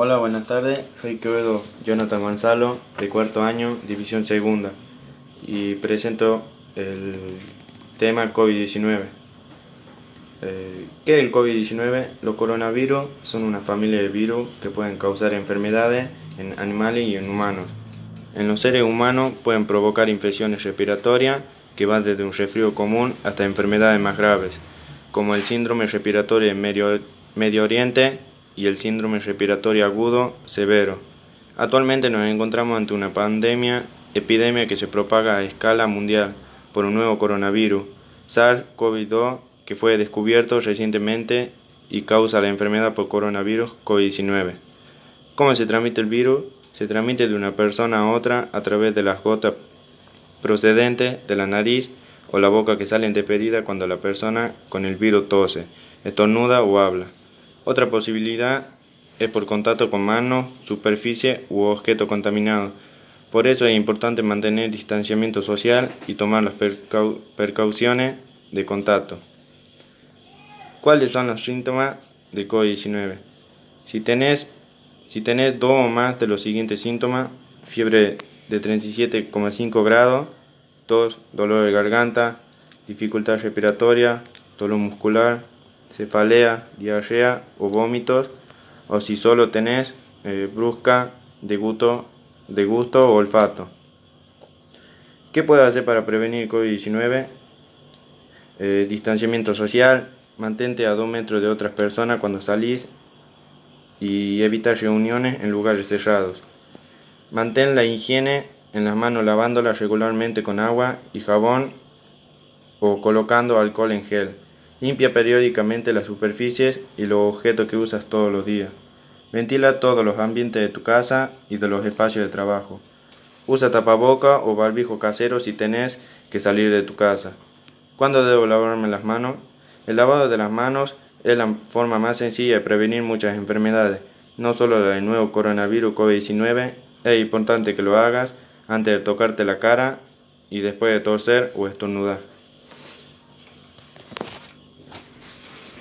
Hola, buenas tardes. Soy Quevedo Jonathan Gonzalo, de cuarto año, división segunda, y presento el tema COVID-19. Eh, ¿Qué es el COVID-19? Los coronavirus son una familia de virus que pueden causar enfermedades en animales y en humanos. En los seres humanos pueden provocar infecciones respiratorias que van desde un resfrío común hasta enfermedades más graves, como el síndrome respiratorio en Medio, Medio Oriente y el síndrome respiratorio agudo severo. Actualmente nos encontramos ante una pandemia, epidemia que se propaga a escala mundial por un nuevo coronavirus, SARS-CoV-2, que fue descubierto recientemente y causa la enfermedad por coronavirus COVID-19. ¿Cómo se transmite el virus? Se transmite de una persona a otra a través de las gotas procedentes de la nariz o la boca que salen despedidas cuando la persona con el virus tose, estornuda o habla. Otra posibilidad es por contacto con manos, superficie u objeto contaminado. Por eso es importante mantener distanciamiento social y tomar las precauciones de contacto. ¿Cuáles son los síntomas de COVID-19? Si tenés, si tenés dos o más de los siguientes síntomas, fiebre de 37,5 grados, tos, dolor de garganta, dificultad respiratoria, dolor muscular, cefalea, diarrea o vómitos, o si solo tenés eh, brusca de gusto, de gusto o olfato. ¿Qué puedes hacer para prevenir COVID-19? Eh, distanciamiento social, mantente a 2 metros de otras personas cuando salís y evita reuniones en lugares cerrados. Mantén la higiene en las manos lavándolas regularmente con agua y jabón o colocando alcohol en gel. Limpia periódicamente las superficies y los objetos que usas todos los días. Ventila todos los ambientes de tu casa y de los espacios de trabajo. Usa tapaboca o barbijo casero si tenés que salir de tu casa. ¿Cuándo debo lavarme las manos? El lavado de las manos es la forma más sencilla de prevenir muchas enfermedades, no solo la del nuevo coronavirus COVID-19. Es importante que lo hagas antes de tocarte la cara y después de toser o estornudar.